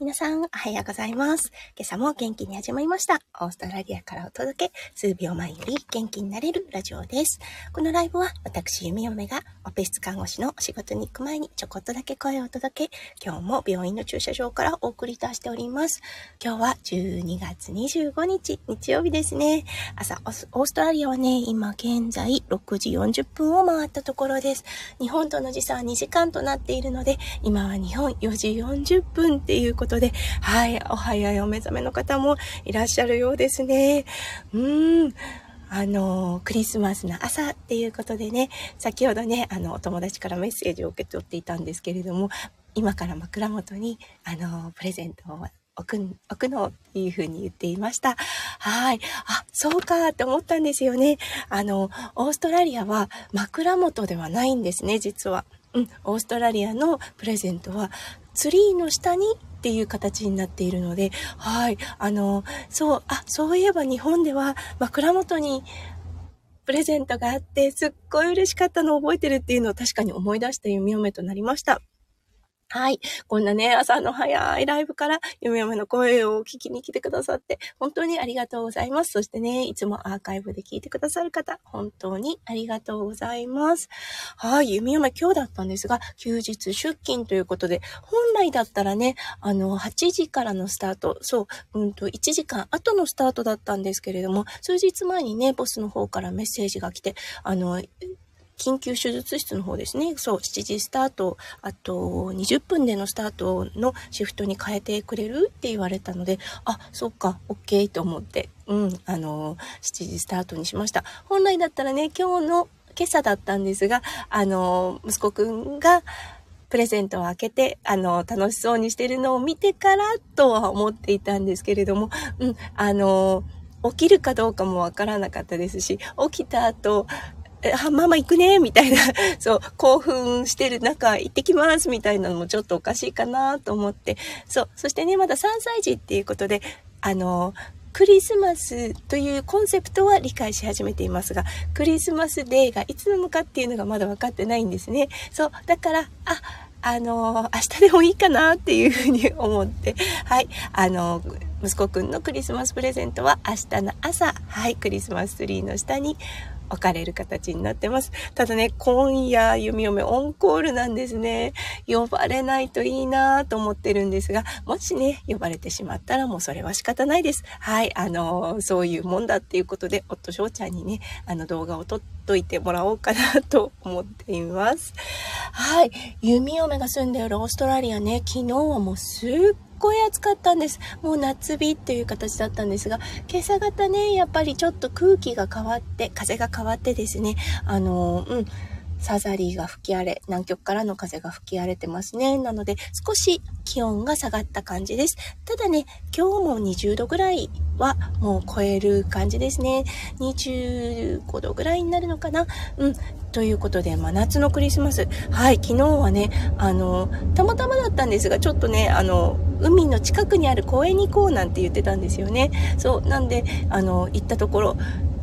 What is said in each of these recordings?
皆さん、おはようございます。今朝も元気に始まりました。オーストラリアからお届け、数秒前より元気になれるラジオです。このライブは、私、弓嫁が、オペ室看護師の仕事に行く前にちょこっとだけ声を届け、今日も病院の駐車場からお送り出しております。今日は12月25日、日曜日ですね。朝、オーストラリアはね、今現在6時40分を回ったところです。日本との時差は2時間となっているので、今は日本4時40分っていうことことで、はい、お早いお目覚めの方もいらっしゃるようですね。うーん。あの、クリスマスの朝っていうことでね、先ほどね、あの、お友達からメッセージを受け取っていたんですけれども、今から枕元に、あの、プレゼントを置く、置くのっていうふうに言っていました。はい。あ、そうかって思ったんですよね。あの、オーストラリアは枕元ではないんですね、実は。うん、オーストラリアのプレゼントはツリーの下にっていう形になっているので、はい。あの、そう、あ、そういえば日本では枕元にプレゼントがあって、すっごい嬉しかったのを覚えてるっていうのを確かに思い出した弓嫁となりました。はい。こんなね、朝の早いライブから、ゆめゆめの声を聞きに来てくださって、本当にありがとうございます。そしてね、いつもアーカイブで聞いてくださる方、本当にありがとうございます。はい。ゆめゆめ今日だったんですが、休日出勤ということで、本来だったらね、あの、8時からのスタート、そう、うんと、1時間後のスタートだったんですけれども、数日前にね、ボスの方からメッセージが来て、あの、緊急手術室の方ですね。そう、7時スタート、あと20分でのスタートのシフトに変えてくれるって言われたので、あ、そっか、OK と思って、うん、あの、7時スタートにしました。本来だったらね、今日の今朝だったんですが、あの、息子くんが、プレゼントを開けて、あの、楽しそうにしてるのを見てからとは思っていたんですけれども、うん、あの、起きるかどうかもわからなかったですし、起きた後、あ、ママ行くね、みたいな、そう、興奮してる中、行ってきます、みたいなのもちょっとおかしいかなと思って、そう、そしてね、まだ3歳児っていうことで、あの、クリスマスというコンセプトは理解し始めていますが、クリスマスデーがいつなのかっていうのがまだ分かってないんですね。そう、だから、あ、あの、明日でもいいかなっていうふうに思って、はい、あの、息子くんのクリスマスプレゼントは明日の朝、はい、クリスマスツリーの下に置かれる形になってます。ただね、今夜、弓嫁オンコールなんですね。呼ばれないといいなと思ってるんですが、もしね、呼ばれてしまったらもうそれは仕方ないです。はい、あのー、そういうもんだっていうことで、夫翔ちゃんにね、あの動画を撮っといてもらおうかなと思っています。はい、弓嫁が住んでいるオーストラリアね、昨日はもうすっごい暑かったんです。もう夏日っていう形だったんですが、今朝方ね、やっぱりちょっと空気が変わって、風が変わってですね、あの、うん、サザリーが吹き荒れ、南極からの風が吹き荒れてますね。なので、少し気温が下がった感じです。ただね、今日も20度ぐらいはもう超える感じですね。25度ぐらいになるのかな？うん。ということで、真夏のクリスマス。はい、昨日はね、あの、たまたまだったんですが、ちょっとね、あの、海の近くにある公園に行こうなんて言ってたんですよね。そう、なんで、あの、行ったところ、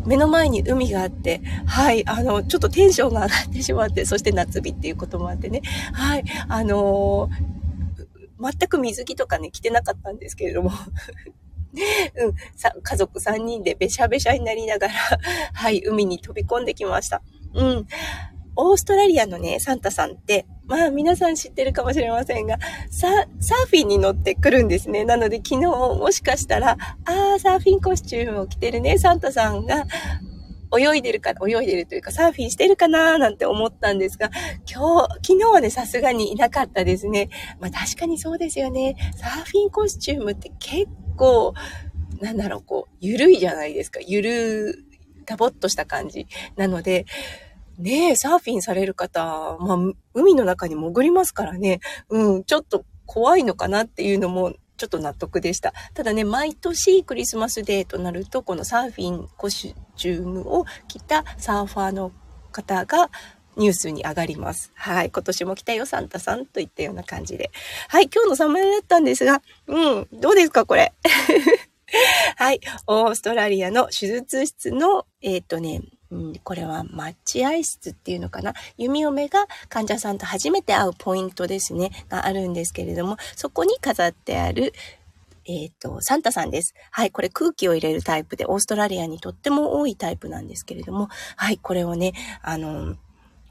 目の前に海があって、はい、あの、ちょっとテンションが上がってしまって、そして夏日っていうこともあってね、はい、あのー、全く水着とかね、着てなかったんですけれども うん、さ、家族3人でべしゃべしゃになりながらはい、海に飛び込んできました。うん。オーストラリアのね、サンタさんって、まあ皆さん知ってるかもしれませんが、ササーフィンに乗ってくるんですね。なので昨日もしかしたら、ああ、サーフィンコスチュームを着てるね、サンタさんが、泳いでるか、泳いでるというか、サーフィンしてるかなーなんて思ったんですが、今日、昨日はね、さすがにいなかったですね。まあ確かにそうですよね。サーフィンコスチュームって結構、なんだろう、こう、ゆるいじゃないですか。ゆる、たぼっとした感じ。なので、ねえ、サーフィンされる方、まあ、海の中に潜りますからね、うん、ちょっと怖いのかなっていうのも、ちょっと納得でした。ただね、毎年クリスマスデーとなると、このサーフィンコスチュームを着たサーファーの方がニュースに上がります。はい。今年も来たよ、サンタさんといったような感じで。はい。今日のサムネだったんですが、うん、どうですか、これ？はい。オーストラリアの手術室の、えっ、ー、とね、うん、これは待合室っていうのかな？弓嫁が患者さんと初めて会うポイントですね、があるんですけれども、そこに飾ってある、えっ、ー、と、サンタさんです。はい、これ空気を入れるタイプで、オーストラリアにとっても多いタイプなんですけれども、はい、これをね、あの、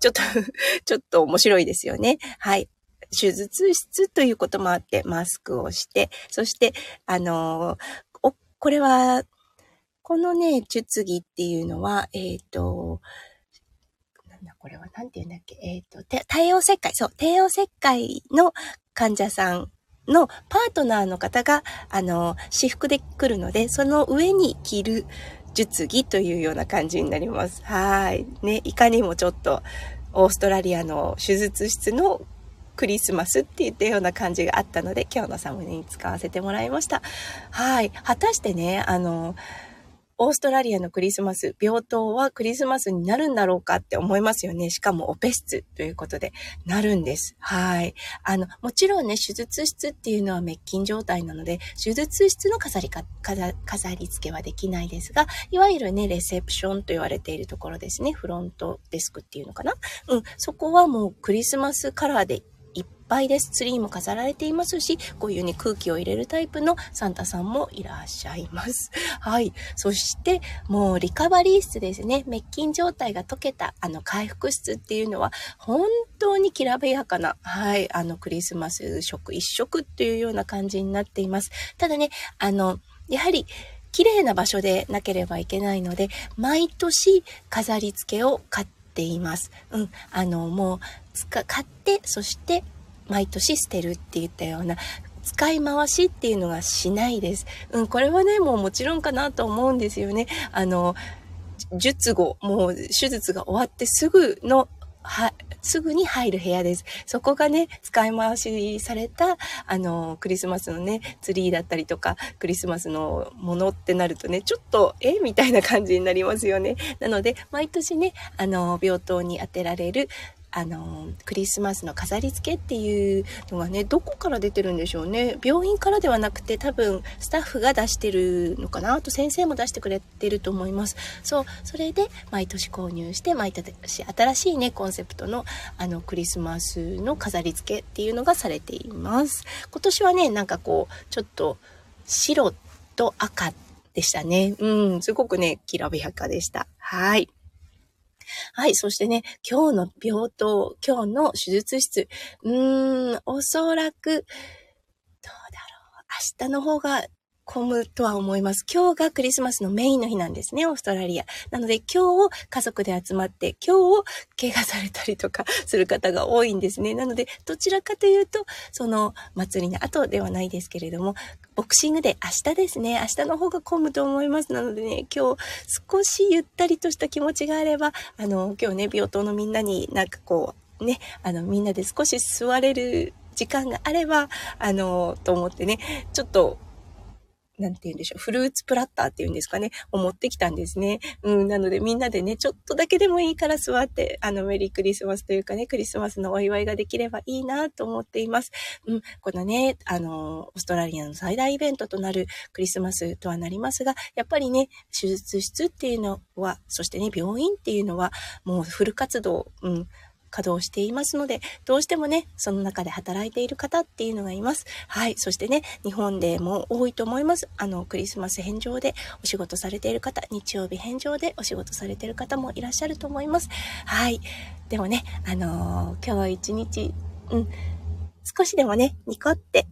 ちょっと ちょっと面白いですよね。はい。手術室ということもあって、マスクをして、そして、あのお、これは、このね、術儀っていうのは、えっ、ー、と、なんだこれは、なんて言うんだっけ、えっ、ー、と、帝王切開、そう、帝王切開の患者さんのパートナーの方が、あの、私服で来るので、その上に着る術儀というような感じになります。はい。ね、いかにもちょっと、オーストラリアの手術室のクリスマスって言ったような感じがあったので、今日のサムネに使わせてもらいました。はい。果たしてね、あの、オーストラリアのクリスマス、病棟はクリスマスになるんだろうかって思いますよね。しかもオペ室ということで、なるんです。はい。あの、もちろんね、手術室っていうのは滅菌状態なので、手術室の飾りか、飾り付けはできないですが、いわゆるね、レセプションと言われているところですね。フロントデスクっていうのかな。うん。そこはもうクリスマスカラーでぱいです。ツリーも飾られていますし、こういうね、空気を入れるタイプのサンタさんもいらっしゃいます。はい。そして、もうリカバリー室ですね。滅菌状態が解けた、あの、回復室っていうのは、本当にきらびやかな、はい、あの、クリスマス食一食っていうような感じになっています。ただね、あの、やはり、綺麗な場所でなければいけないので、毎年飾り付けを買っています。うん。あの、もう、買って、そして毎年捨てるって言ったような使い回しっていうのがしないです。うん、これはね、もうもちろんかなと思うんですよね。あの、術後、もう手術が終わってすぐの、は、すぐに入る部屋です。そこがね、使い回しされた、あの、クリスマスのね、ツリーだったりとか、クリスマスのものってなるとね、ちょっと、え？みたいな感じになりますよね。なので、毎年ね、あの、病棟に当てられる、あの、クリスマスの飾り付けっていうのがね、どこから出てるんでしょうね。病院からではなくて多分スタッフが出してるのかな。あと先生も出してくれてると思います。そう、それで毎年購入して、毎年新しいね、コンセプトのあのクリスマスの飾り付けっていうのがされています。今年はね、なんかこう、ちょっと白と赤でしたね。うん、すごくね、きらびやかでした。はい。はい。そしてね、今日の病棟、今日の手術室、うーん、おそらく、どうだろう。明日の方が混むとは思います。今日がクリスマスのメインの日なんですね、オーストラリア。なので今日を家族で集まって今日を怪我されたりとかする方が多いんですね。なのでどちらかというと、その祭りの後ではないですけれども、ボクシングで明日ですね。明日の方が混むと思います。なのでね、今日少しゆったりとした気持ちがあれば、あの、今日ね、病棟のみんなになんかこう、ね、あの、みんなで少し座れる時間があれば、あの、と思ってね、ちょっとなんて言うんでしょう、フルーツプラッターっていうんですかね、を持ってきたんですね。うん、なのでみんなでね、ちょっとだけでもいいから座って、あの、メリークリスマスというかね、クリスマスのお祝いができればいいなと思っています。うん、このね、あの、オーストラリアの最大イベントとなるクリスマスとはなりますが、やっぱりね、手術室っていうのは、そしてね、病院っていうのは、もうフル活動、うん、稼働していますので、どうしてもね、その中で働いている方っていうのがいます。はい。そしてね、日本でも多いと思います。あの、クリスマス返上でお仕事されている方、日曜日返上でお仕事されている方もいらっしゃると思います。はい。でもね、あのー、今日一日、うん、少しでもね、ニコって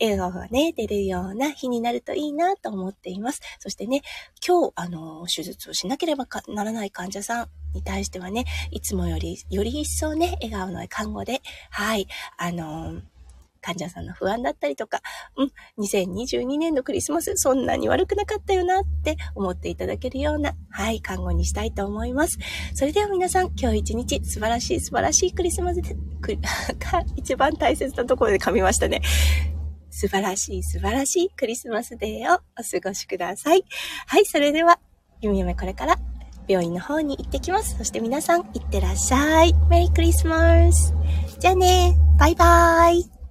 笑顔がね、出るような日になるといいなと思っています。そしてね、今日、あの、手術をしなければならない患者さんに対してはね、いつもより、より一層ね、笑顔の看護で、はい、あの、患者さんの不安だったりとか、うん、2022年のクリスマス、そんなに悪くなかったよなって思っていただけるような、はい、看護にしたいと思います。それでは皆さん、今日一日素晴らしい素晴らしいクリスマスで、一番大切なところで噛みましたね。素晴らしい素晴らしいクリスマスデーをお過ごしください。はい、それでは、ゆみゆめこれから病院の方に行ってきます。そして皆さん、行ってらっしゃい。メリークリスマス。じゃあね、バイバーイ。